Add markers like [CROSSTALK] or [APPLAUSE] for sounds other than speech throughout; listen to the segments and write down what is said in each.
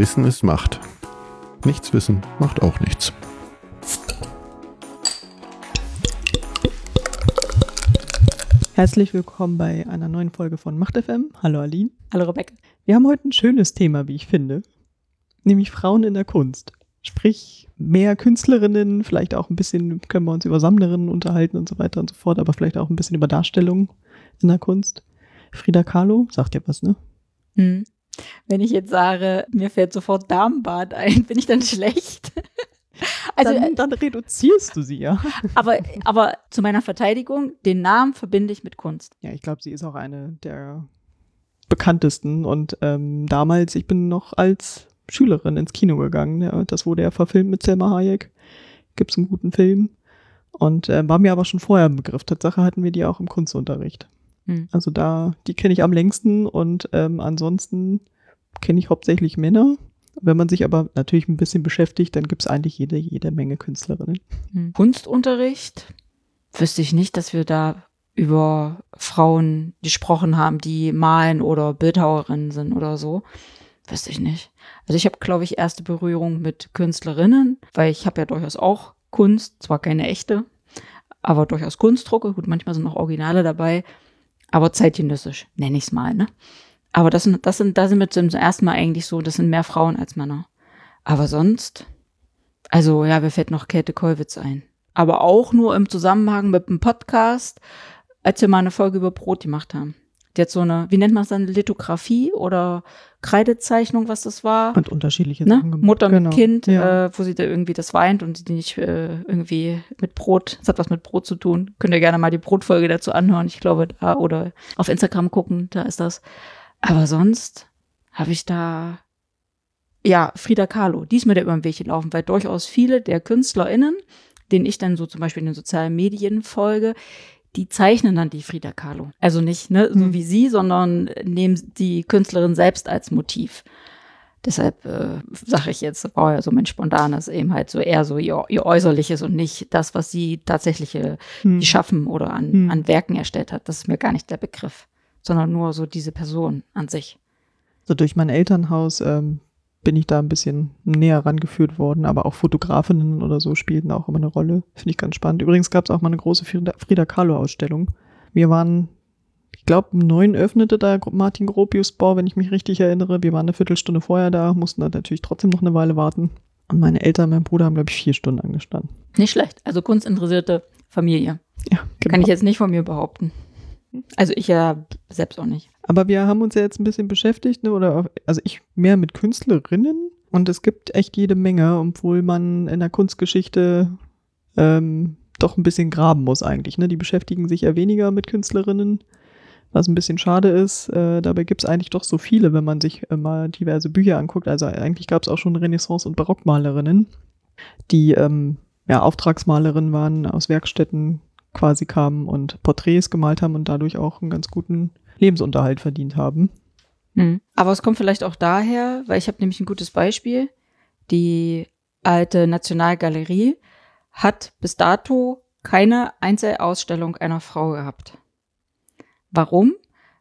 Wissen ist Macht. Nichts wissen macht auch nichts. Herzlich willkommen bei einer neuen Folge von Macht FM. Hallo Aline. Hallo Rebecca. Wir haben heute ein schönes Thema, wie ich finde, nämlich Frauen in der Kunst. Sprich, mehr Künstlerinnen, vielleicht auch ein bisschen können wir uns über Sammlerinnen unterhalten und so weiter und so fort, aber vielleicht auch ein bisschen über Darstellung in der Kunst. Frida Kahlo, sagt ja was, ne? Hm. Wenn ich jetzt sage, mir fällt sofort Darmbad ein, [LAUGHS] bin ich dann schlecht? Also, dann, dann, reduzierst du sie ja. [LAUGHS] Aber, aber zu meiner Verteidigung, den Namen verbinde ich mit Kunst. Ja, ich glaube, sie ist auch eine der bekanntesten. Und ähm, damals, ich bin noch als Schülerin ins Kino gegangen. Ja, das wurde ja verfilmt mit Selma Hayek. Gibt es einen guten Film. Und äh, war mir aber schon vorher im Begriff. Tatsache hatten wir die auch im Kunstunterricht. Hm. Also da, die kenne ich am längsten und ähm, ansonsten kenne ich hauptsächlich Männer. Wenn man sich aber natürlich ein bisschen beschäftigt, dann gibt es eigentlich jede, jede Menge Künstlerinnen. Hm. Kunstunterricht wüsste ich nicht, dass wir da über Frauen gesprochen haben, die malen oder Bildhauerinnen sind oder so. Wüsste ich nicht. Also ich habe, glaube ich, erste Berührung mit Künstlerinnen, weil ich habe ja durchaus auch Kunst, zwar keine echte, aber durchaus Kunstdrucke. Gut, manchmal sind auch Originale dabei, aber zeitgenössisch, nenne ich es mal, ne? Aber das sind, das sind, da sind wir zum ersten Mal eigentlich so, das sind mehr Frauen als Männer. Aber sonst, also ja, mir fällt noch Käthe Kollwitz ein. Aber auch nur im Zusammenhang mit dem Podcast, als wir mal eine Folge über Brot gemacht haben. Die hat so eine, wie nennt man es dann, Lithografie oder Kreidezeichnung, was das war. Und unterschiedliche ne? Sachen. Mutter genau. mit Kind, ja. äh, wo sie da irgendwie das weint und die nicht äh, irgendwie mit Brot, das hat was mit Brot zu tun. Könnt ihr gerne mal die Brotfolge dazu anhören, ich glaube, da oder auf Instagram gucken, da ist das. Aber sonst habe ich da, ja, Frida Kahlo, die ist mir da über den Weg gelaufen, weil durchaus viele der KünstlerInnen, denen ich dann so zum Beispiel in den sozialen Medien folge, die zeichnen dann die Frida Kahlo. Also nicht ne, so mhm. wie sie, sondern nehmen die Künstlerin selbst als Motiv. Deshalb äh, sage ich jetzt, oh ja, so mein Spontanes eben halt so eher so ihr, ihr Äußerliches und nicht das, was sie tatsächlich mhm. schaffen oder an, mhm. an Werken erstellt hat. Das ist mir gar nicht der Begriff, sondern nur so diese Person an sich. So durch mein Elternhaus ähm, bin ich da ein bisschen näher rangeführt worden, aber auch Fotografinnen oder so spielten auch immer eine Rolle. Finde ich ganz spannend. Übrigens gab es auch mal eine große Frida, Frida Kahlo-Ausstellung. Wir waren, ich glaube, um neun öffnete da Martin Gropius Bau, wenn ich mich richtig erinnere. Wir waren eine Viertelstunde vorher da, mussten da natürlich trotzdem noch eine Weile warten. Und meine Eltern, mein Bruder haben, glaube ich, vier Stunden angestanden. Nicht schlecht. Also kunstinteressierte Familie. Ja, genau. Kann ich jetzt nicht von mir behaupten. Also ich ja selbst auch nicht. Aber wir haben uns ja jetzt ein bisschen beschäftigt, ne, oder auch, also ich mehr mit Künstlerinnen und es gibt echt jede Menge, obwohl man in der Kunstgeschichte ähm, doch ein bisschen graben muss eigentlich. Ne? Die beschäftigen sich ja weniger mit Künstlerinnen, was ein bisschen schade ist. Äh, dabei gibt es eigentlich doch so viele, wenn man sich äh, mal diverse Bücher anguckt. Also eigentlich gab es auch schon Renaissance- und Barockmalerinnen, die ähm, ja, Auftragsmalerinnen waren, aus Werkstätten quasi kamen und Porträts gemalt haben und dadurch auch einen ganz guten Lebensunterhalt verdient haben. Mhm. Aber es kommt vielleicht auch daher, weil ich habe nämlich ein gutes Beispiel. Die alte Nationalgalerie hat bis dato keine Einzelausstellung einer Frau gehabt. Warum?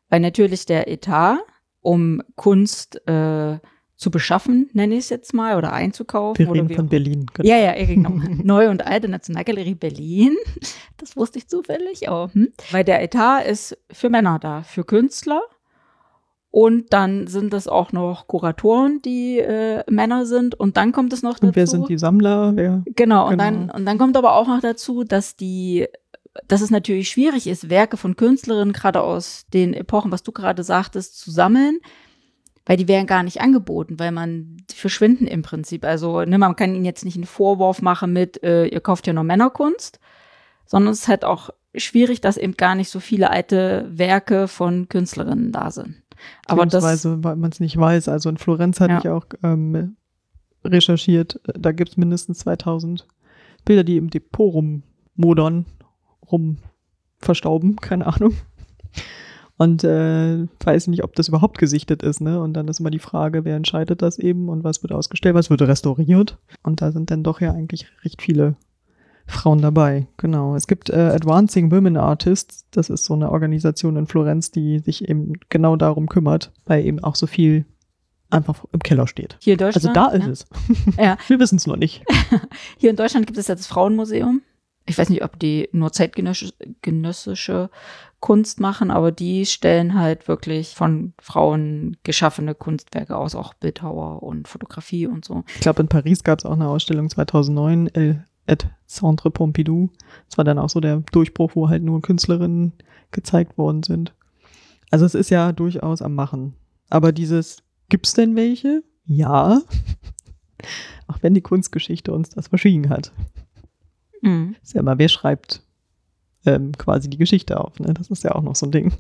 Weil natürlich der Etat, um Kunst äh, zu beschaffen, nenne ich es jetzt mal, oder einzukaufen. Wir reden von Berlin. Genau. Ja, ja, genau. [LAUGHS] Neue und alte Nationalgalerie Berlin. Das wusste ich zufällig auch. Hm? Weil der Etat ist für Männer da, für Künstler. Und dann sind es auch noch Kuratoren, die äh, Männer sind. Und dann kommt es noch dazu. Und wer sind die Sammler? Wer? Genau, und, genau. Dann, und dann kommt aber auch noch dazu, dass die dass es natürlich schwierig ist, Werke von Künstlerinnen, gerade aus den Epochen, was du gerade sagtest, zu sammeln weil die werden gar nicht angeboten, weil man die verschwinden im Prinzip. Also ne, man kann ihnen jetzt nicht einen Vorwurf machen mit, äh, ihr kauft ja nur Männerkunst, sondern es ist halt auch schwierig, dass eben gar nicht so viele alte Werke von Künstlerinnen da sind. Aber das, weil man es nicht weiß. Also in Florenz hatte ja. ich auch ähm, recherchiert, da gibt es mindestens 2000 Bilder, die im Depot rummodern, rum verstauben, keine Ahnung. Und äh, weiß nicht, ob das überhaupt gesichtet ist, ne? Und dann ist immer die Frage, wer entscheidet das eben und was wird ausgestellt, was wird restauriert. Und da sind dann doch ja eigentlich recht viele Frauen dabei. Genau. Es gibt äh, Advancing Women Artists, das ist so eine Organisation in Florenz, die sich eben genau darum kümmert, weil eben auch so viel einfach im Keller steht. Hier in Deutschland. Also da ist ja. es. Ja. [LAUGHS] Wir wissen es noch nicht. [LAUGHS] Hier in Deutschland gibt es ja das Frauenmuseum. Ich weiß nicht, ob die nur zeitgenössische genössische Kunst machen, aber die stellen halt wirklich von Frauen geschaffene Kunstwerke aus, auch Bildhauer und Fotografie und so. Ich glaube, in Paris gab es auch eine Ausstellung 2009, El et Centre Pompidou. Das war dann auch so der Durchbruch, wo halt nur Künstlerinnen gezeigt worden sind. Also es ist ja durchaus am Machen. Aber dieses, gibt's denn welche? Ja. [LAUGHS] Auch wenn die Kunstgeschichte uns das verschwiegen hat. Mhm. Ist ja immer, wer schreibt ähm, quasi die Geschichte auf. Ne? Das ist ja auch noch so ein Ding.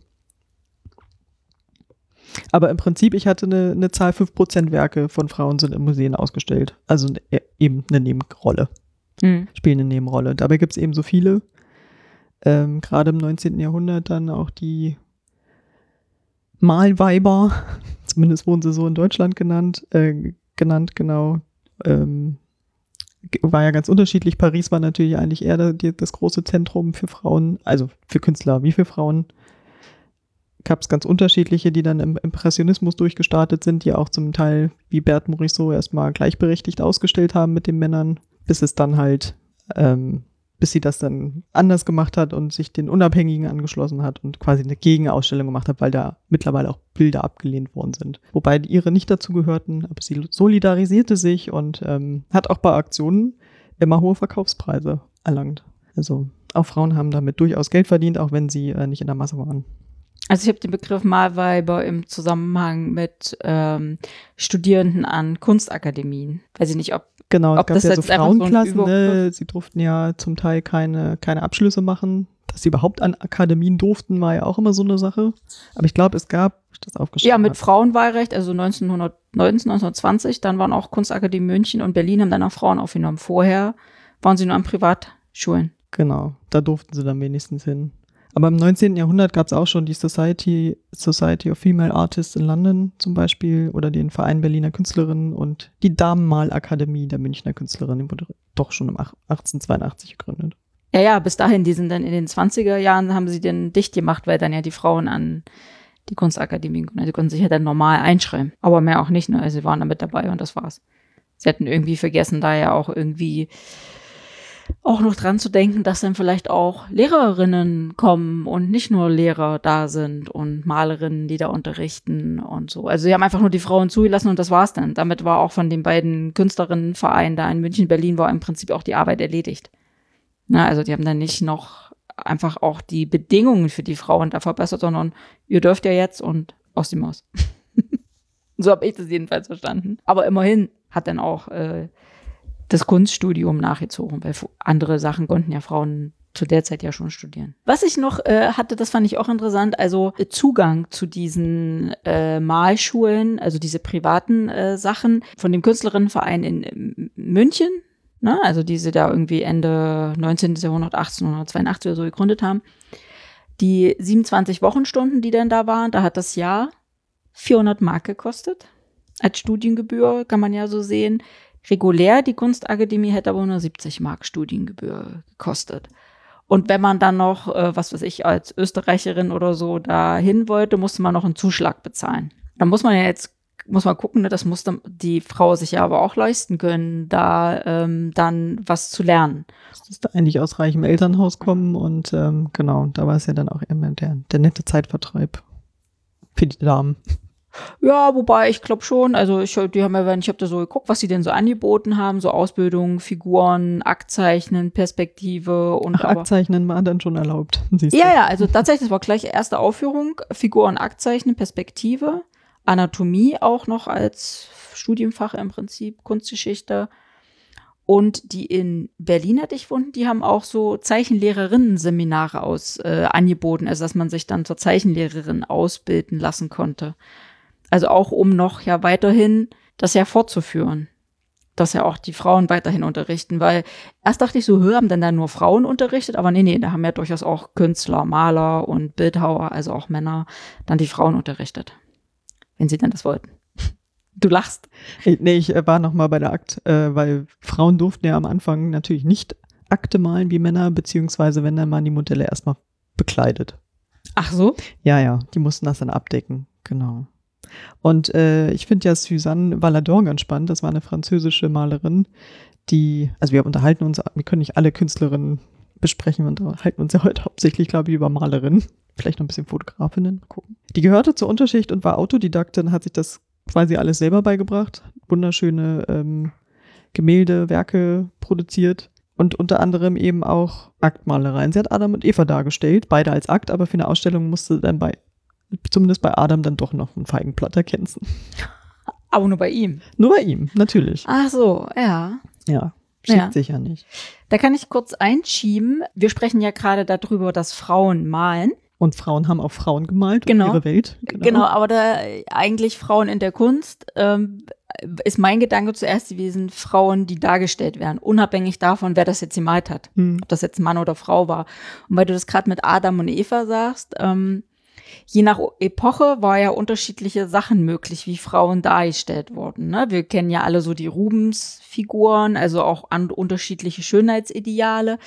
Aber im Prinzip, ich hatte eine, eine Zahl, 5% Werke von Frauen sind in Museen ausgestellt. Also e- eben eine Nebenrolle, Mhm. spielen eine Nebenrolle. Dabei gibt es eben so viele. Ähm, Gerade im 19. Jahrhundert dann auch die Malweiber, [LAUGHS] zumindest wurden sie so in Deutschland genannt, äh, genannt, genau. Ähm, war ja ganz unterschiedlich. Paris war natürlich eigentlich eher das große Zentrum für Frauen, also für Künstler wie für Frauen. Gab es ganz unterschiedliche, die dann im Impressionismus durchgestartet sind, die auch zum Teil wie Bert Morisot erstmal gleichberechtigt ausgestellt haben mit den Männern, bis es dann halt, ähm, bis sie das dann anders gemacht hat und sich den Unabhängigen angeschlossen hat und quasi eine Gegenausstellung gemacht hat, weil da mittlerweile auch Bilder abgelehnt worden sind. Wobei ihre nicht dazu gehörten, aber sie solidarisierte sich und ähm, hat auch bei Aktionen immer hohe Verkaufspreise erlangt. Also auch Frauen haben damit durchaus Geld verdient, auch wenn sie äh, nicht in der Masse waren. Also ich habe den Begriff Malweiber im Zusammenhang mit ähm, Studierenden an Kunstakademien. Weiß ich nicht, ob Genau, es Ob gab das ja so jetzt einfach so Frauenklassen, ne? Sie durften ja zum Teil keine, keine Abschlüsse machen. Dass sie überhaupt an Akademien durften, war ja auch immer so eine Sache. Aber ich glaube, es gab, ich das aufgeschrieben ja mit. Frauenwahlrecht, also 1919, 1920, dann waren auch Kunstakademie München und Berlin haben dann auch Frauen aufgenommen. Vorher waren sie nur an Privatschulen. Genau, da durften sie dann wenigstens hin. Aber im 19. Jahrhundert gab es auch schon die Society, Society of Female Artists in London zum Beispiel oder den Verein Berliner Künstlerinnen und die Damenmalakademie der Münchner Künstlerinnen die wurde doch schon um ach- 1882 gegründet. Ja, ja, bis dahin, die sind dann in den 20er Jahren, haben sie den dicht gemacht, weil dann ja die Frauen an die Kunstakademien konnten. Die konnten sich ja dann normal einschreiben. Aber mehr auch nicht, ne? Also sie waren da mit dabei und das war's. Sie hatten irgendwie vergessen, da ja auch irgendwie auch noch dran zu denken, dass dann vielleicht auch Lehrerinnen kommen und nicht nur Lehrer da sind und Malerinnen, die da unterrichten und so. Also sie haben einfach nur die Frauen zugelassen und das war's dann. Damit war auch von den beiden Künstlerinnenvereinen da in München, Berlin war im Prinzip auch die Arbeit erledigt. Na, also die haben dann nicht noch einfach auch die Bedingungen für die Frauen da verbessert, sondern ihr dürft ja jetzt und aus die Maus. [LAUGHS] so habe ich das jedenfalls verstanden. Aber immerhin hat dann auch äh, das Kunststudium nachgezogen, weil andere Sachen konnten ja Frauen zu der Zeit ja schon studieren. Was ich noch äh, hatte, das fand ich auch interessant, also äh, Zugang zu diesen äh, Malschulen, also diese privaten äh, Sachen von dem Künstlerinnenverein in München, ne, also die sie da irgendwie Ende 19. Jahrhundert, 1882 oder so gegründet haben. Die 27 Wochenstunden, die dann da waren, da hat das Jahr 400 Mark gekostet. Als Studiengebühr kann man ja so sehen. Regulär, die Kunstakademie hätte aber nur 70 Mark Studiengebühr gekostet. Und wenn man dann noch, äh, was weiß ich, als Österreicherin oder so dahin wollte, musste man noch einen Zuschlag bezahlen. Da muss man ja jetzt, muss man gucken, ne, das musste die Frau sich ja aber auch leisten können, da ähm, dann was zu lernen. Das da eigentlich aus reichem Elternhaus kommen und ähm, genau, da war es ja dann auch immer der, der nette Zeitvertreib für die Damen. Ja, wobei ich glaube schon, also ich, die haben ja, wenn ich habe da so geguckt, was sie denn so angeboten haben, so Ausbildung, Figuren, Aktzeichnen, Perspektive und Ach, aber, Aktzeichnen war dann schon erlaubt. Siehst Ja, du. ja, also tatsächlich, das war gleich erste Aufführung, Figuren, Aktzeichnen, Perspektive, Anatomie auch noch als Studienfach im Prinzip, Kunstgeschichte. Und die in Berlin hatte ich gefunden, die haben auch so Zeichenlehrerinnen-Seminare aus äh, angeboten, also dass man sich dann zur Zeichenlehrerin ausbilden lassen konnte. Also auch um noch ja weiterhin das ja fortzuführen. Dass ja auch die Frauen weiterhin unterrichten, weil erst dachte ich so, haben denn da nur Frauen unterrichtet? Aber nee, nee, da haben ja durchaus auch Künstler, Maler und Bildhauer, also auch Männer, dann die Frauen unterrichtet. Wenn sie denn das wollten. Du lachst. Ich- Nee, ich äh, war noch mal bei der Akt, äh, weil Frauen durften ja am Anfang natürlich nicht Akte malen wie Männer, beziehungsweise wenn dann waren die Modelle erstmal bekleidet. Ach so? Ja, ja, die mussten das dann abdecken, genau. Und äh, ich finde ja Suzanne Valadon ganz spannend. Das war eine französische Malerin, die, also wir unterhalten uns, wir können nicht alle Künstlerinnen besprechen, wir unterhalten uns ja heute hauptsächlich, glaube ich, über Malerinnen. Vielleicht noch ein bisschen Fotografinnen, gucken. Die gehörte zur Unterschicht und war Autodidaktin, hat sich das quasi alles selber beigebracht. Wunderschöne ähm, Gemälde, Werke produziert und unter anderem eben auch Aktmalereien. Sie hat Adam und Eva dargestellt, beide als Akt, aber für eine Ausstellung musste dann bei, zumindest bei Adam dann doch noch ein Feigenblatt ergänzen. Aber nur bei ihm. Nur bei ihm, natürlich. Ach so, ja. Ja, schickt Ja. sich ja nicht. Da kann ich kurz einschieben. Wir sprechen ja gerade darüber, dass Frauen malen. Und Frauen haben auch Frauen gemalt Genau. ihre Welt. Genau, aber da eigentlich Frauen in der Kunst ähm, ist mein Gedanke zuerst gewesen, Frauen, die dargestellt werden, unabhängig davon, wer das jetzt gemalt hat, Hm. ob das jetzt Mann oder Frau war. Und weil du das gerade mit Adam und Eva sagst, ähm, je nach Epoche war ja unterschiedliche Sachen möglich, wie Frauen dargestellt wurden. Ne? Wir kennen ja alle so die Rubens-Figuren, also auch an unterschiedliche Schönheitsideale,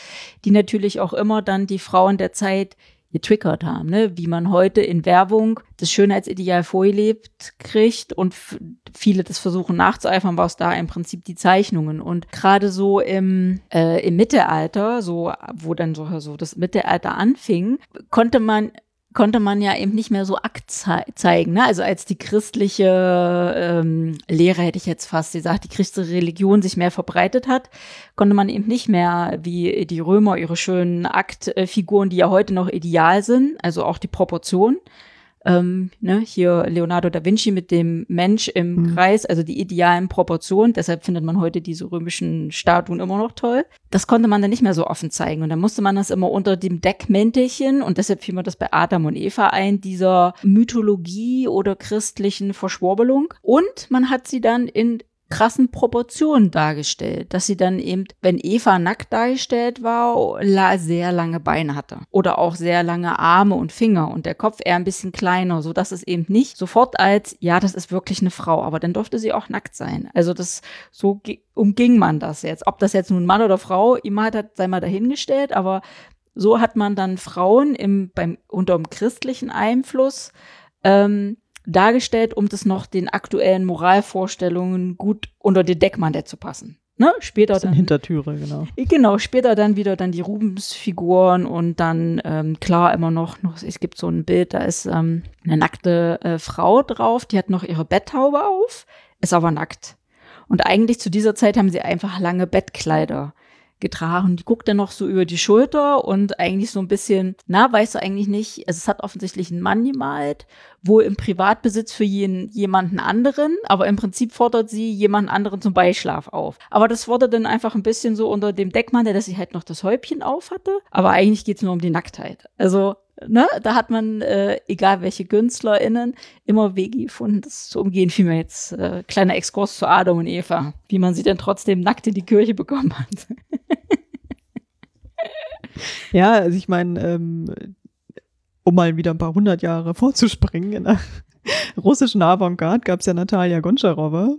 die natürlich auch immer dann die Frauen der Zeit getriggert haben, ne? wie man heute in Werbung das Schönheitsideal vorgelebt kriegt und viele das versuchen nachzueifern, war es da im Prinzip die Zeichnungen. Und gerade so im, äh, im Mittelalter, so wo dann so, so das Mittelalter anfing, konnte man konnte man ja eben nicht mehr so Akt zei zeigen. Ne? Also als die christliche ähm, Lehre, hätte ich jetzt fast gesagt, die christliche Religion sich mehr verbreitet hat, konnte man eben nicht mehr wie die Römer ihre schönen Aktfiguren, die ja heute noch ideal sind, also auch die Proportion. Ähm, ne, hier Leonardo da Vinci mit dem Mensch im Mhm. Kreis, also die idealen Proportionen. Deshalb findet man heute diese römischen Statuen immer noch toll. Das konnte man dann nicht mehr so offen zeigen. Und dann musste man das immer unter dem Deckmäntelchen, und deshalb fiel mir das bei Adam und Eva ein, dieser Mythologie oder christlichen Verschwurbelung. Und man hat sie dann in krassen Proportionen dargestellt, dass sie dann eben, wenn Eva nackt dargestellt war, sehr lange Beine hatte oder auch sehr lange Arme und Finger und der Kopf eher ein bisschen kleiner, so dass es eben nicht sofort als ja, das ist wirklich eine Frau, aber dann durfte sie auch nackt sein. Also das so umging man das jetzt. Ob das jetzt nun Mann oder Frau immer hat, sei mal dahingestellt, aber so hat man dann Frauen im beim unter dem christlichen Einfluss ähm, dargestellt, um das noch den aktuellen Moralvorstellungen gut unter die Deckmantel zu passen. Ne? Später Das sind dann, Hintertüre, genau. genau, später dann wieder dann die Rubens-Figuren und dann ähm, klar immer noch, noch, es gibt so ein Bild, da ist ähm, eine nackte äh, Frau drauf, die hat noch ihre Betthaube auf, ist aber nackt. Und eigentlich zu dieser Zeit haben sie einfach lange Bettkleider getragen. Die guckt dann noch so über die Schulter und eigentlich so ein bisschen, na, weißt du eigentlich nicht, also es hat offensichtlich ein Mann gemalt, wohl im Privatbesitz für jeden, jemanden anderen, aber im Prinzip fordert sie jemanden anderen zum Beischlaf auf. Aber das wurde dann einfach ein bisschen so unter dem Deckmantel, dass sie halt noch das Häubchen auf hatte, aber eigentlich geht's nur um die Nacktheit. Also, ne, da hat man, äh, egal welche KünstlerInnen, immer Wege gefunden, das zu umgehen. Vielmehr jetzt äh, kleiner Exkurs zu Adam und Eva, wie man sie dann trotzdem nackt in die Kirche bekommen hat. [LAUGHS] Ja, also ich meine, ähm, um mal wieder ein paar hundert Jahre [LAUGHS] vorzuspringen, in der russischen Avantgarde gab es ja Natalia Goncharowa.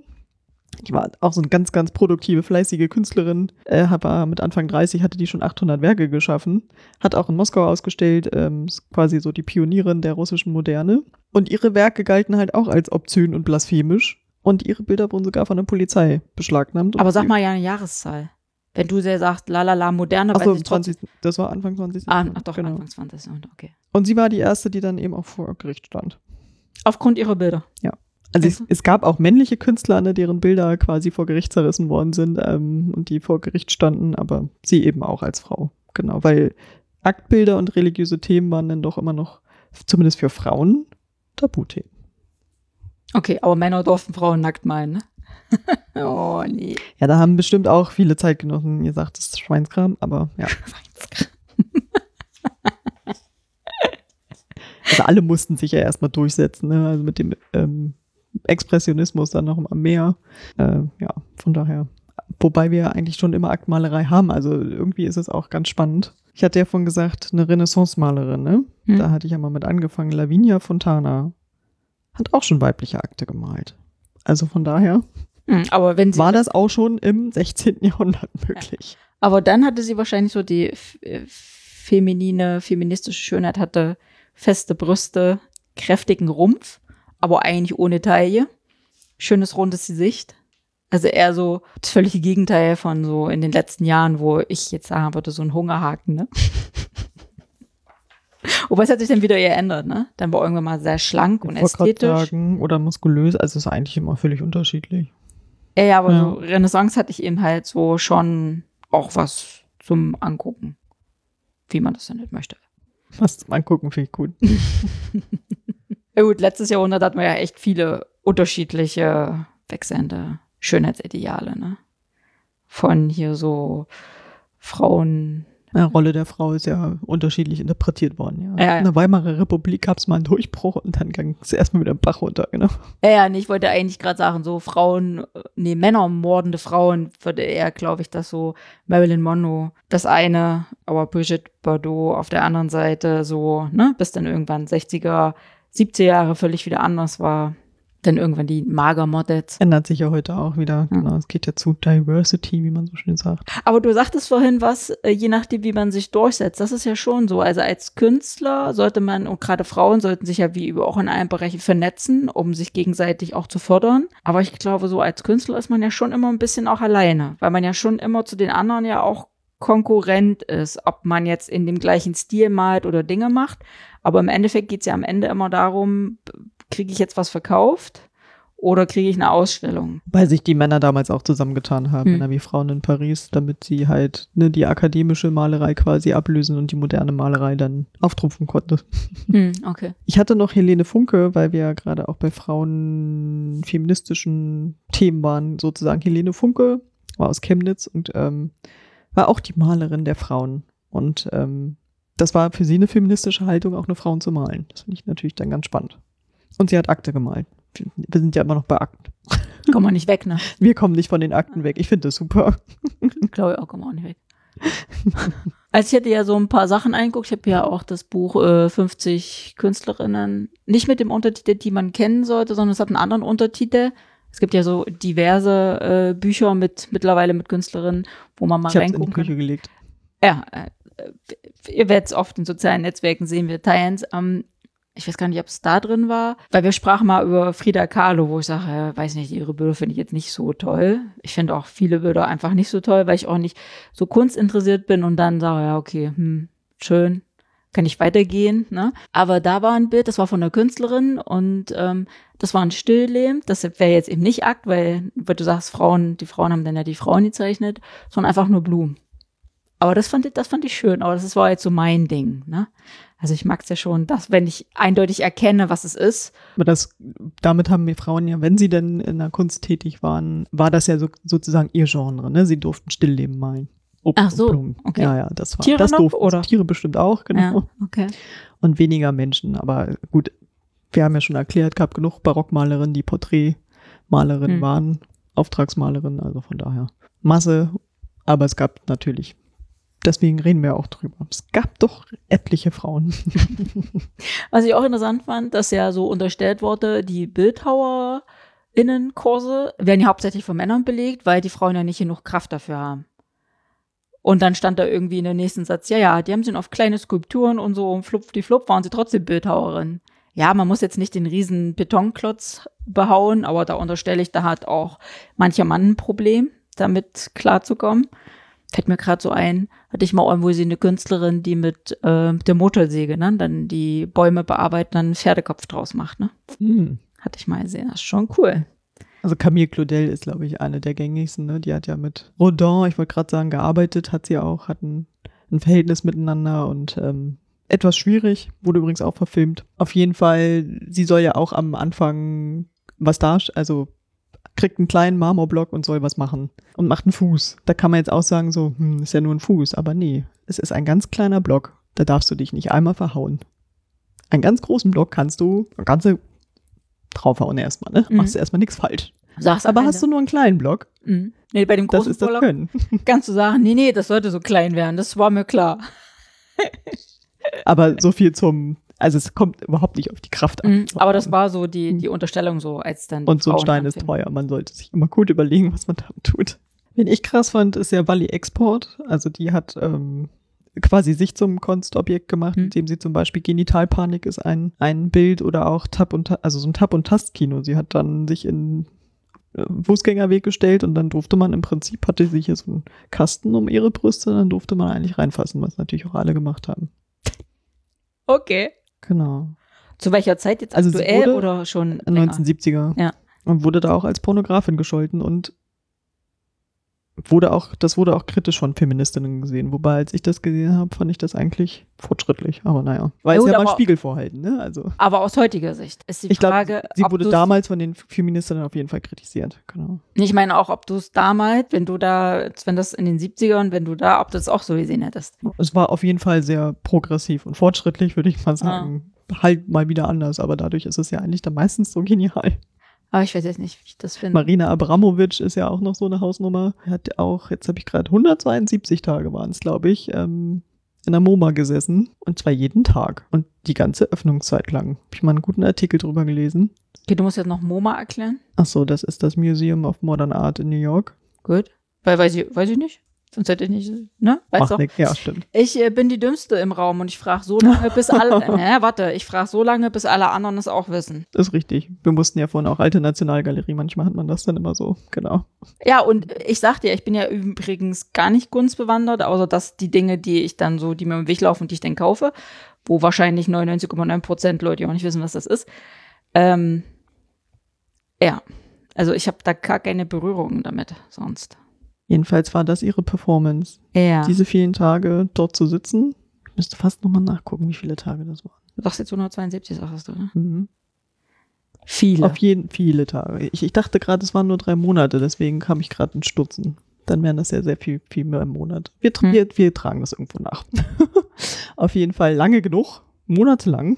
Die war auch so eine ganz, ganz produktive, fleißige Künstlerin. Äh, war mit Anfang 30 hatte die schon 800 Werke geschaffen. Hat auch in Moskau ausgestellt. Ähm, ist quasi so die Pionierin der russischen Moderne. Und ihre Werke galten halt auch als obszön und blasphemisch. Und ihre Bilder wurden sogar von der Polizei beschlagnahmt. Aber sag mal ja eine Jahreszahl. Wenn du sehr sagst, lalala, moderne, Ach so, weiß ich trotzdem. 20, das war Anfang 20. Ah, ach doch, genau. Anfang 20. Okay. Und sie war die erste, die dann eben auch vor Gericht stand. Aufgrund ihrer Bilder. Also es, es gab auch männliche Künstler, ne, deren Bilder quasi vor Gericht zerrissen worden sind ähm, und die vor Gericht standen, aber sie eben auch als Frau. Genau, weil Aktbilder und religiöse Themen waren dann doch immer noch, zumindest für Frauen, Tabuthemen. Okay, aber Männer durften Frauen nackt malen, ne? [LAUGHS] oh, nee. Ja, da haben bestimmt auch viele Zeitgenossen gesagt, das ist Schweinskram, aber ja. [LAUGHS] [LAUGHS] Also alle mussten sich ja erstmal durchsetzen, ne? also mit dem ähm, Expressionismus dann noch mal mehr. Äh, ja, von daher. Wobei wir eigentlich schon immer Aktmalerei haben, also irgendwie ist es auch ganz spannend. Ich hatte ja vorhin gesagt, eine Renaissance-Malerin, ne? Hm. Da hatte ich ja mal mit angefangen. Lavinia Fontana hat auch schon weibliche Akte gemalt. Also von daher Hm, aber wenn sie, war das auch schon im 16. Jahrhundert [LAUGHS] möglich. aber dann hatte sie wahrscheinlich so die äh, feminine, feministische Schönheit, hatte feste Brüste, kräftigen Rumpf, aber eigentlich ohne Taille. Schönes rundes Gesicht. Also eher so das völlige Gegenteil von so in den letzten Jahren, wo ich jetzt sagen würde, so ein Hungerhaken, ne? [LAUGHS] Wobei es hat sich dann wieder eher ändert, ne? Dann war irgendwann mal sehr schlank und Ich grad ästhetisch. Sagen, oder muskulös, also es ist eigentlich immer völlig unterschiedlich. Ja, ja, aber Ja. so Renaissance hatte ich eben halt so schon auch was zum Angucken. Wie man das dann nicht möchte. Was zum Angucken finde ich gut. [LAUGHS] Ja gut, letztes Jahrhundert hatten wir ja echt viele unterschiedliche wechselnde Schönheitsideale, ne? Von hier so Frauen. Die Rolle der Frau ist ja unterschiedlich interpretiert worden. Ja. Ja, ja. In der Weimarer Republik gab es mal einen Durchbruch und dann ging es erstmal wieder im Bach runter, genau. Ja, ja, nee, ich wollte eigentlich gerade sagen, so Frauen, nee, Männer mordende Frauen, würde eher, glaube ich, das so Marilyn Monroe das eine, aber Brigitte Bardot auf der anderen Seite so, ne, bis dann irgendwann 60er, 70er Jahre völlig wieder anders war. Dann irgendwann die Magermodels. Ändert sich ja heute auch wieder. Ja. Genau, es geht ja zu Diversity, wie man so schön sagt. Aber du sagtest vorhin was, äh, je nachdem, wie man sich durchsetzt. Das ist ja schon so. Also als Künstler sollte man, und gerade Frauen sollten sich ja wie über auch in allen Bereichen vernetzen, um sich gegenseitig auch zu fördern. Aber ich glaube, so als Künstler ist man ja schon immer ein bisschen auch alleine, weil man ja schon immer zu den anderen ja auch Konkurrent ist, ob man jetzt in dem gleichen Stil malt oder Dinge macht. Aber im Endeffekt geht es ja am Ende immer darum, kriege ich jetzt was verkauft oder kriege ich eine Ausstellung? Weil sich die Männer damals auch zusammengetan haben, Hm. Männer wie Frauen in Paris, damit sie halt ne, die akademische Malerei quasi ablösen und die moderne Malerei dann auftrumpfen konnte. Hm, okay. Ich hatte noch Helene Funke, weil wir ja gerade auch bei Frauen feministischen Themen waren, sozusagen. Helene Funke war aus Chemnitz und ähm, war auch die Malerin der Frauen. Und ähm, das war für sie eine feministische Haltung, auch nur Frauen zu malen. Das finde ich natürlich dann ganz spannend. Und sie hat Akte gemalt. Wir sind ja immer noch bei Akten. [LAUGHS] Kommen wir nicht weg, ne? Wir kommen nicht von den Akten weg. Ich finde das super. Glaube ich auch, kommen wir auch nicht weg. [LAUGHS] Also ich hätte ja so ein paar Sachen eingeguckt. Ich habe ja auch das Buch äh, 50 Künstlerinnen, nicht mit dem Untertitel, die man kennen sollte, sondern es hat einen anderen Untertitel. Es gibt ja so diverse äh, Bücher mit mittlerweile mit Künstlerinnen, wo man mal Ich es in die reingucken kann. Küche gelegt. Ja, äh, ihr werdet es oft in sozialen Netzwerken sehen, wir teilen es. Ähm, ich weiß gar nicht, ob es da drin war, weil wir sprachen mal über Frida Kahlo, wo ich sage, äh, weiß nicht, ihre Bilder finde ich jetzt nicht so toll. Ich finde auch viele Bilder einfach nicht so toll, weil ich auch nicht so kunstinteressiert bin und dann sage, ja, okay, hm, schön, kann ich weitergehen. Ne? Aber da war ein Bild, das war von einer Künstlerin und ähm, das war ein Stillleben. Das wäre jetzt eben nicht Akt, weil, weil du sagst, Frauen, die Frauen haben dann ja die Frauen gezeichnet, sondern einfach nur Blumen. Aber das fand ich, das fand ich schön, aber das war jetzt so mein Ding, ne? Also ich mag es ja schon, dass, wenn ich eindeutig erkenne, was es ist. Aber das, damit haben wir Frauen ja, wenn sie denn in der Kunst tätig waren, war das ja so, sozusagen ihr Genre, ne? Sie durften Stillleben malen. Obst Ach so, Blumen. okay. Ja, ja, das war, Tiere das durften oder? Tiere bestimmt auch, genau. Ja, okay. Und weniger Menschen. Aber gut, wir haben ja schon erklärt, gab genug Barockmalerinnen, die Porträtmalerinnen Hm. waren, Auftragsmalerinnen, also von daher Masse. Aber es gab natürlich, deswegen reden wir auch drüber. Es gab doch etliche Frauen. [LAUGHS] Was ich auch interessant fand, dass ja so unterstellt wurde, die BildhauerInnen-Kurse werden ja hauptsächlich von Männern belegt, weil die Frauen ja nicht genug Kraft dafür haben. Und dann stand da irgendwie in der nächsten Satz, ja, ja, die haben sich auf kleine Skulpturen und so und flupp die flupp waren sie trotzdem Bildhauerin. Ja, man muss jetzt nicht den riesen Betonklotz behauen, aber da unterstelle ich, da hat auch mancher Mann ein Problem, damit klarzukommen. Fällt mir gerade so ein, hatte ich mal irgendwo gesehen, eine Künstlerin, die mit äh, der Motorsäge, ne, dann die Bäume bearbeiten, dann einen Pferdekopf draus macht, ne? Hm. Hatte ich mal gesehen. Das ist schon cool. Also Camille Claudel ist, glaube ich, eine der gängigsten. Ne? Die hat ja mit Rodin, ich wollte gerade sagen, gearbeitet, hat sie auch, hatten ein Verhältnis miteinander und ähm, etwas schwierig, wurde übrigens auch verfilmt. Auf jeden Fall, sie soll ja auch am Anfang was da, also kriegt einen kleinen Marmorblock und soll was machen und macht einen Fuß. Da kann man jetzt auch sagen, so, hm, ist ja nur ein Fuß, aber nee, es ist ein ganz kleiner Block. Da darfst du dich nicht einmal verhauen. Einen ganz großen Block kannst du, eine ganze draufhauen erstmal, ne? Mhm. Machst du erstmal nichts falsch. Sagst Aber hast du nur einen kleinen Block, Mhm. Nee, bei dem das großen ist das Vorlauf Können. [LAUGHS] kannst du sagen, nee, nee, das sollte so klein werden. Das war mir klar. Aber so viel zum, also es kommt überhaupt nicht auf die Kraft an. Mhm. Aber das war so die, die Unterstellung so, als dann. Und so ein Stein ist teuer. Man sollte sich immer gut überlegen, was man damit tut. Wen ich krass fand, ist ja Wally Export. Also die hat ähm, quasi sich zum Kunstobjekt gemacht, Hm. indem sie zum Beispiel Genitalpanik ist ein, ein Bild oder auch Tab und also so ein Tab- und Tastkino. Sie hat dann sich in äh, Fußgängerweg gestellt und dann durfte man im Prinzip, hatte sie hier so einen Kasten um ihre Brüste, dann durfte man eigentlich reinfassen, was natürlich auch alle gemacht haben. Okay. Genau. Zu welcher Zeit jetzt Also aktuell wurde oder schon länger? 1970er. Ja. Und wurde da auch als Pornografin gescholten und wurde auch, das wurde auch kritisch von Feministinnen gesehen. Wobei, als ich das gesehen habe, fand ich das eigentlich fortschrittlich. Aber naja. Weil Ja, es gut, ja mal Spiegel vorhalten, ne? Also. Aber aus heutiger Sicht ist die Ich Frage, sie ob wurde damals von den Feministinnen auf jeden Fall kritisiert. Genau. Ich meine auch, ob du es damals, wenn du da, wenn das in den 70ern, wenn du da, ob du es auch so gesehen hättest. Es war auf jeden Fall sehr progressiv und fortschrittlich, würde ich mal sagen. Halt mal wieder anders, aber dadurch ist es ja eigentlich dann meistens so genial. Aber ich weiß jetzt nicht, wie ich das finde. Marina Abramovic ist ja auch noch so eine Hausnummer. Hat auch, jetzt habe ich gerade 172 Tage waren es, glaube ich, ähm, in der MoMA gesessen. Und zwar jeden Tag. Und die ganze Öffnungszeit lang. Habe ich mal einen guten Artikel drüber gelesen. Okay, du musst jetzt noch MoMA erklären. Ach so, das ist das Museum of Modern Art in New York. Gut. Weil, weiß ich, weiß ich nicht. Sonst hätte ich nicht, ne? Weißt nix. Ja, stimmt. Ich äh, bin die Dümmste im Raum und ich frage so lange, bis alle, [LAUGHS] naja, warte, ich frage so lange, bis alle anderen es auch wissen. Das ist richtig. Wir mussten ja vorhin auch alte Nationalgalerie. Manchmal hat man das dann immer so. Genau. Ja, und ich sag dir, ich bin ja übrigens gar nicht gunstbewandert, außer dass die Dinge, die ich dann so, die mir im Weg laufen die ich dann kaufe, wo wahrscheinlich 99,9 Prozent Leute auch nicht wissen, was das ist. Ähm, ja, also ich habe da gar keine Berührungen damit sonst. Jedenfalls war das ihre Performance. Ja. Diese vielen Tage dort zu sitzen. Ich müsste fast nochmal nachgucken, wie viele Tage das waren. Du sagst jetzt 172, sagst du, ne? Mhm. Viele. Auf jeden viele Tage. Ich, ich dachte gerade, es waren nur drei Monate, deswegen kam ich gerade in Stutzen. Dann wären das ja sehr viel, viel mehr im Monat. Wir, Hm. wir, wir tragen das irgendwo nach. [LAUGHS] Auf jeden Fall lange genug, monatelang.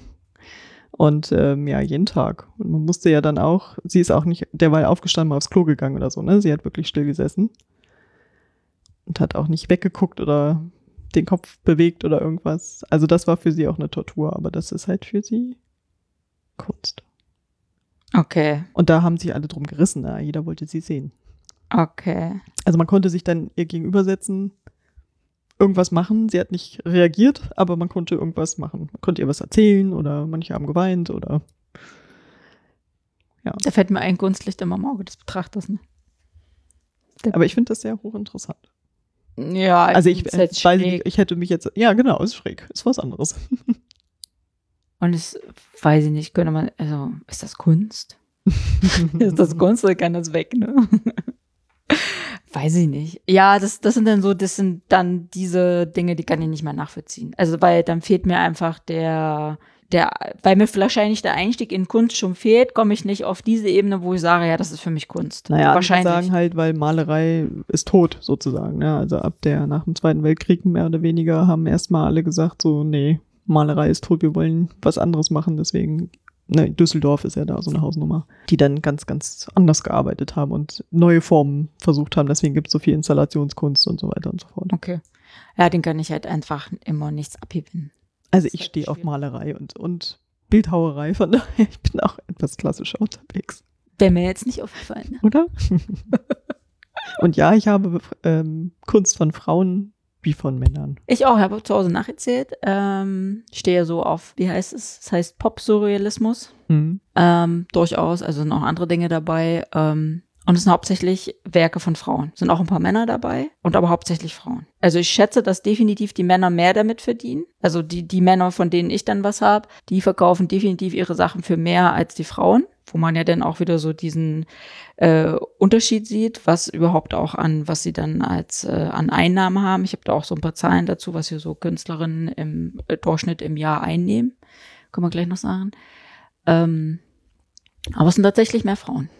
Und ähm, ja, jeden Tag. Und man musste ja dann auch, sie ist auch nicht derweil aufgestanden, mal aufs Klo gegangen oder so, ne? Sie hat wirklich still gesessen. Und hat auch nicht weggeguckt oder den Kopf bewegt oder irgendwas. Also das war für sie auch eine Tortur, aber das ist halt für sie Kunst. Okay, Und da haben sich alle drum gerissen, ja. jeder wollte sie sehen. okay. Also man konnte sich dann ihr gegenübersetzen, irgendwas machen. Sie hat nicht reagiert, aber man konnte irgendwas machen. Man konnte ihr was erzählen oder manche haben geweint oder Da fällt mir ein Gunstlicht immer im Auge des Betrachters. Ne? aber ich finde das sehr hochinteressant. Ja, Also ich, ist äh, jetzt weiß nicht, ich hätte mich jetzt, ja genau, ist schräg, ist was anderes. [LAUGHS] Und es, weiß ich nicht, könnte man, also, ist das Kunst? [LAUGHS] ist das Kunst oder kann das weg, ne? [LAUGHS] weiß ich nicht. Ja, das, das sind dann so, das sind dann diese Dinge, die kann ich nicht mehr nachvollziehen. Also, weil dann fehlt mir einfach der, der, weil mir wahrscheinlich der Einstieg in Kunst schon fehlt, komme ich nicht auf diese Ebene, wo ich sage, ja, das ist für mich Kunst. Naja, wahrscheinlich. sagen halt, weil Malerei ist tot sozusagen. Ne? Also ab der, nach dem Zweiten Weltkrieg mehr oder weniger haben erstmal alle gesagt, so, nee, Malerei ist tot, wir wollen was anderes machen. Deswegen, ne, Düsseldorf ist ja da so eine Hausnummer, die dann ganz, ganz anders gearbeitet haben und neue Formen versucht haben. Deswegen gibt es so viel Installationskunst und so weiter und so fort. Okay. Ja, den kann ich halt einfach immer nichts abgewinnen. Also ich stehe auf. Malerei und, und Bildhauerei, von [LAUGHS] daher, ich bin auch etwas klassischer unterwegs. Wäre mir jetzt nicht aufgefallen. Ne? oder? [LAUGHS] Und ja, ich habe ähm, Kunst von Frauen wie von Männern. Ich auch, habe zu Hause nacherzählt. Ähm, stehe so auf, wie heißt es? Das heißt Pop-Surrealismus. Hm. Ähm, durchaus, also sind auch andere Dinge dabei. Ähm, und es sind hauptsächlich Werke von Frauen. Sind auch ein paar Männer dabei und aber hauptsächlich Frauen. Also ich schätze, dass definitiv die Männer mehr damit verdienen. Also die, die Männer, von denen ich dann was habe, die verkaufen definitiv ihre Sachen für mehr als die Frauen. Wo man ja dann auch wieder so diesen äh, Unterschied sieht, was überhaupt auch an, was sie dann als äh, an Einnahmen haben. Ich habe da auch so ein paar Zahlen dazu, was hier so Künstlerinnen im äh, Durchschnitt im Jahr einnehmen. Können wir gleich noch sagen. Ähm, aber es sind tatsächlich mehr Frauen.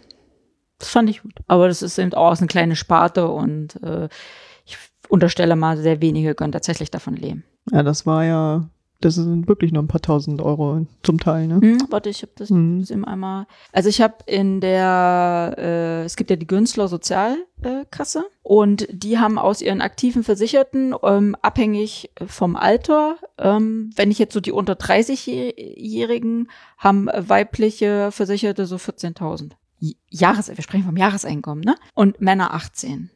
Das fand ich gut. Aber das ist eben auch eine kleine Sparte und äh, ich unterstelle mal, sehr wenige können tatsächlich davon leben. Ja, das war ja, das sind wirklich nur ein paar tausend Euro zum Teil, ne? Hm, warte, ich habe das Mhm. das eben einmal. Also ich habe in der, äh, es gibt ja die Günstler Sozialkasse und die haben aus ihren aktiven Versicherten ähm, abhängig vom Alter, ähm, wenn ich jetzt so die unter 30-Jährigen haben äh, weibliche Versicherte so 14.000. Jahres, wir sprechen vom Jahreseinkommen, ne? Und Männer 18.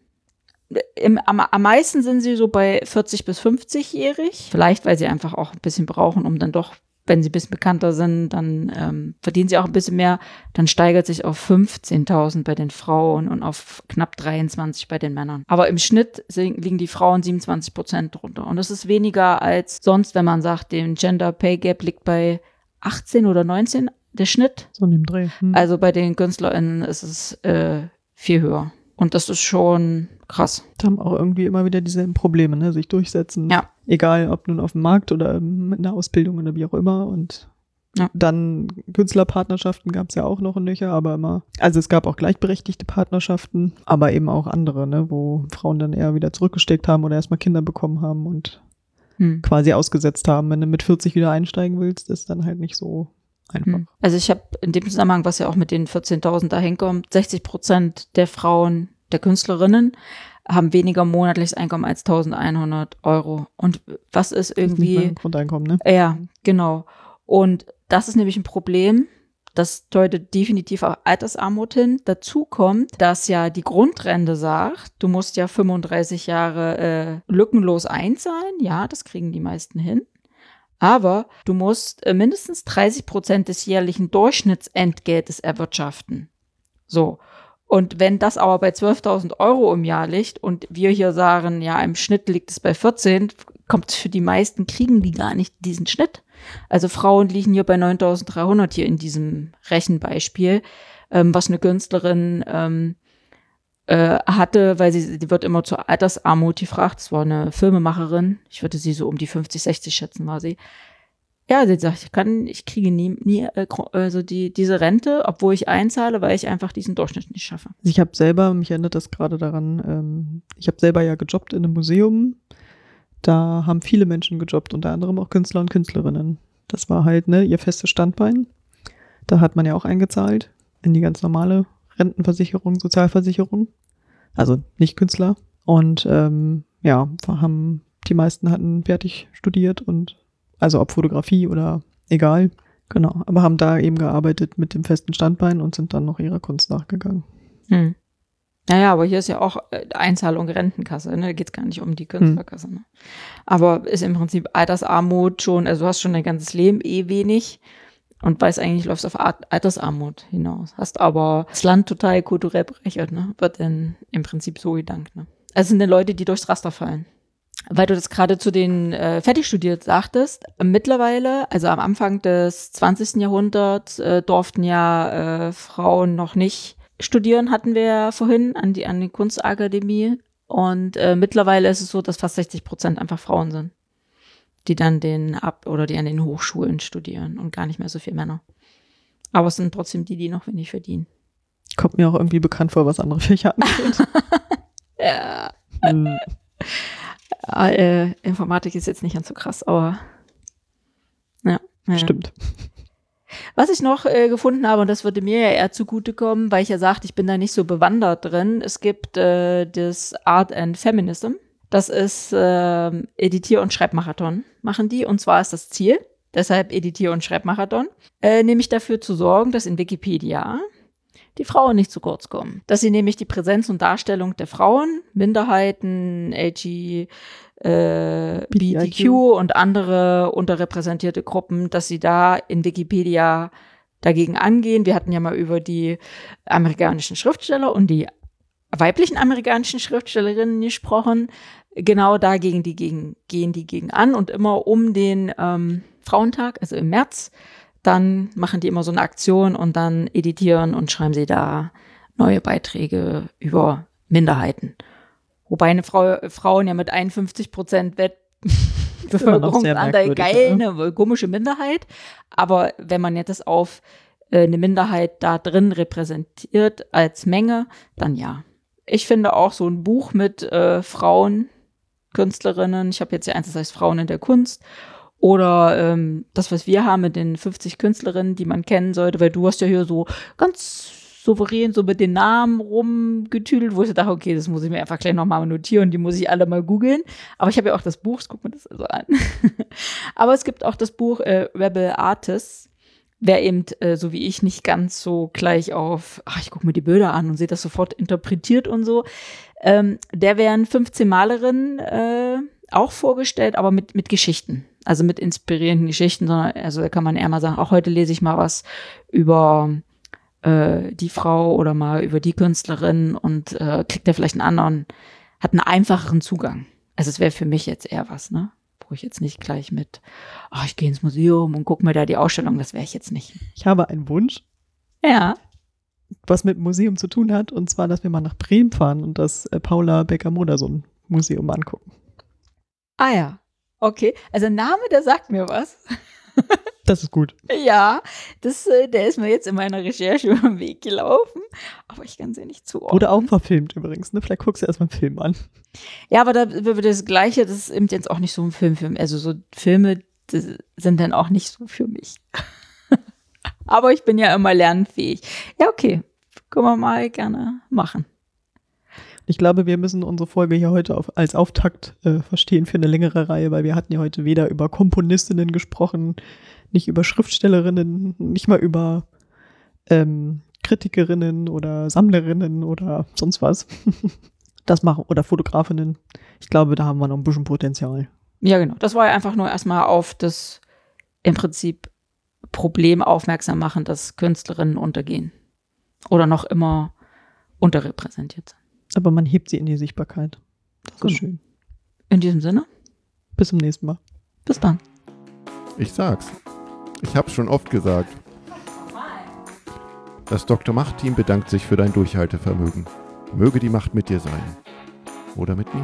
im, am, am meisten sind sie so bei 40 bis 50-jährig. Vielleicht, weil sie einfach auch ein bisschen brauchen, um dann doch wenn sie ein bisschen bekannter sind, dann ähm, verdienen sie auch ein bisschen mehr. Dann steigert sich auf 15.000 bei den Frauen und auf knapp 23 bei den Männern. Aber im Schnitt liegen die Frauen 27 Prozent drunter. Und das ist weniger als sonst, wenn man sagt, den Gender Pay Gap liegt bei 18 oder 19, der Schnitt. So in dem Dreh. Hm. Also bei den KünstlerInnen ist es äh, viel höher. Und das ist schon krass. Da haben auch irgendwie immer wieder dieselben Probleme, ne? sich durchsetzen. Ja. Egal, ob nun auf dem Markt oder in der Ausbildung oder wie auch immer. Und ja. dann Künstlerpartnerschaften gab es ja auch noch in Löcher, aber immer. Also es gab auch gleichberechtigte Partnerschaften, aber eben auch andere, ne? wo Frauen dann eher wieder zurückgesteckt haben oder erstmal Kinder bekommen haben und hm. quasi ausgesetzt haben. Wenn du mit 40 wieder einsteigen willst, ist dann halt nicht so einfach. Hm. Also ich habe in dem Zusammenhang, was ja auch mit den 14.000 da hinkommt, 60 Prozent der Frauen, der Künstlerinnen haben weniger monatliches Einkommen als 1100 Euro. Und was ist irgendwie. Das ist Grundeinkommen, ne? Ja, genau. Und das ist nämlich ein Problem. Das deutet definitiv auch Altersarmut hin. Dazu kommt, dass ja die Grundrente sagt, du musst ja 35 Jahre äh, lückenlos einzahlen. Ja, das kriegen die meisten hin. Aber du musst äh, mindestens 30 Prozent des jährlichen Durchschnittsentgeltes erwirtschaften. So. Und wenn das aber bei 12.000 Euro im Jahr liegt und wir hier sagen, ja, im Schnitt liegt es bei 14, kommt es für die meisten, kriegen die gar nicht diesen Schnitt. Also Frauen liegen hier bei 9.300 hier in diesem Rechenbeispiel, ähm, was eine Künstlerin ähm, äh, hatte, weil sie, die wird immer zur Altersarmut gefragt. Das war eine Filmemacherin. Ich würde sie so um die 50, 60 schätzen, war sie. Ja, sie sagt, ich kann, ich kriege nie, nie äh, also die, diese Rente, obwohl ich einzahle, weil ich einfach diesen Durchschnitt nicht schaffe. Also ich habe selber, mich erinnert das gerade daran, ähm, ich habe selber ja gejobbt in einem Museum. Da haben viele Menschen gejobbt, unter anderem auch Künstler und Künstlerinnen. Das war halt ne, ihr festes Standbein. Da hat man ja auch eingezahlt in die ganz normale Rentenversicherung, Sozialversicherung. Also nicht Künstler. Und ähm, ja, haben, die meisten hatten fertig studiert und also ob Fotografie oder egal. Genau. Aber haben da eben gearbeitet mit dem festen Standbein und sind dann noch ihrer Kunst nachgegangen. Hm. Naja, aber hier ist ja auch äh, Einzahlung Rentenkasse, ne? Geht gar nicht um die Künstlerkasse. Ne? Aber ist im Prinzip Altersarmut schon, also du hast schon dein ganzes Leben eh wenig und weiß eigentlich, läufst auf Altersarmut hinaus. Hast aber das Land total kulturell berechert, ne? Wird denn im Prinzip so gedankt, ne? Also sind denn Leute, die durchs Raster fallen. Weil du das gerade zu den äh, fertig studiert sagtest, mittlerweile, also am Anfang des 20. Jahrhunderts, äh, durften ja äh, Frauen noch nicht studieren, hatten wir ja vorhin an die, an die Kunstakademie. Und äh, mittlerweile ist es so, dass fast 60 Prozent einfach Frauen sind die dann den ab oder die an den Hochschulen studieren und gar nicht mehr so viele Männer. Aber es sind trotzdem die, die noch wenig verdienen. Kommt mir auch irgendwie bekannt vor, was andere Fächer angeht. [LAUGHS] ja. Hm. Äh, Informatik ist jetzt nicht ganz so krass, aber ja. ja. Stimmt. Was ich noch äh, gefunden habe, und das würde mir ja eher zugutekommen, weil ich ja sagte, ich bin da nicht so bewandert drin, es gibt äh, das Art and Feminism. Das ist äh, Editier- und Schreibmarathon machen die. Und zwar ist das Ziel, deshalb Editier- und Schreibmarathon, äh, nämlich dafür zu sorgen, dass in Wikipedia die Frauen nicht zu kurz kommen. Dass sie nämlich die Präsenz und Darstellung der Frauen, Minderheiten, AG, äh, BTQ und andere unterrepräsentierte Gruppen, dass sie da in Wikipedia dagegen angehen. Wir hatten ja mal über die amerikanischen Schriftsteller und die weiblichen amerikanischen Schriftstellerinnen gesprochen genau dagegen die gegen, gehen die gegen an und immer um den ähm, Frauentag, also im März, dann machen die immer so eine Aktion und dann editieren und schreiben sie da neue Beiträge über Minderheiten. Wobei eine Frau, Frauen ja mit 51 Prozent Wettbevölkerungsanteil [LAUGHS] geil, ne? eine komische Minderheit. Aber wenn man jetzt das auf äh, eine Minderheit da drin repräsentiert als Menge, dann ja. Ich finde auch so ein Buch mit äh, Frauen, Künstlerinnen. Ich habe jetzt ja eins, das heißt Frauen in der Kunst. Oder ähm, das, was wir haben mit den 50 Künstlerinnen, die man kennen sollte, weil du hast ja hier so ganz souverän so mit den Namen rumgetüdelt, wo ich dachte, okay, das muss ich mir einfach gleich nochmal notieren, die muss ich alle mal googeln. Aber ich habe ja auch das Buch, guck mir das also an. [LAUGHS] Aber es gibt auch das Buch äh, Rebel Artists. Wer eben, äh, so wie ich, nicht ganz so gleich auf, ach, ich gucke mir die Bilder an und sehe das sofort interpretiert und so, Ähm, der werden 15 Malerinnen äh, auch vorgestellt, aber mit, mit Geschichten. Also mit inspirierenden Geschichten, sondern also da kann man eher mal sagen, auch heute lese ich mal was über äh, die Frau oder mal über die Künstlerin und äh, kriegt da vielleicht einen anderen, hat einen einfacheren Zugang. Also es wäre für mich jetzt eher was, ne? Ich jetzt nicht gleich mit, oh, ich gehe ins Museum und gucke mir da die Ausstellung, das wäre ich jetzt nicht. Ich habe einen Wunsch. Ja. Was mit Museum zu tun hat, und zwar, dass wir mal nach Bremen fahren und das äh, Paula Becker-Modersohn Museum angucken. Ah ja. Okay. Also Name, der sagt mir was. [LAUGHS] Das ist gut. Ja, das, äh, der ist mir jetzt in meiner Recherche [LAUGHS] über den Weg gelaufen, aber ich kann sie nicht zuordnen. Wurde auch verfilmt übrigens, ne? Vielleicht guckst du erstmal einen Film an. Ja, aber da wird das Gleiche, das ist eben jetzt auch nicht so ein Film für mich. Also so Filme sind dann auch nicht so für mich. [LAUGHS] aber ich bin ja immer lernfähig. Ja, okay. Können wir mal gerne machen. Ich glaube, wir müssen unsere Folge hier heute auf, als Auftakt äh, verstehen für eine längere Reihe, weil wir hatten ja heute weder über Komponistinnen gesprochen, nicht über Schriftstellerinnen, nicht mal über ähm, Kritikerinnen oder Sammlerinnen oder sonst was. [LAUGHS] das machen oder Fotografinnen. Ich glaube, da haben wir noch ein bisschen Potenzial. Ja, genau. Das war ja einfach nur erstmal auf das im Prinzip Problem aufmerksam machen, dass Künstlerinnen untergehen oder noch immer unterrepräsentiert sind. Aber man hebt sie in die Sichtbarkeit. Das genau. ist schön. In diesem Sinne. Bis zum nächsten Mal. Bis dann. Ich sag's. Ich hab's schon oft gesagt. Das Dr. Macht-Team bedankt sich für dein Durchhaltevermögen. Möge die Macht mit dir sein. Oder mit mir.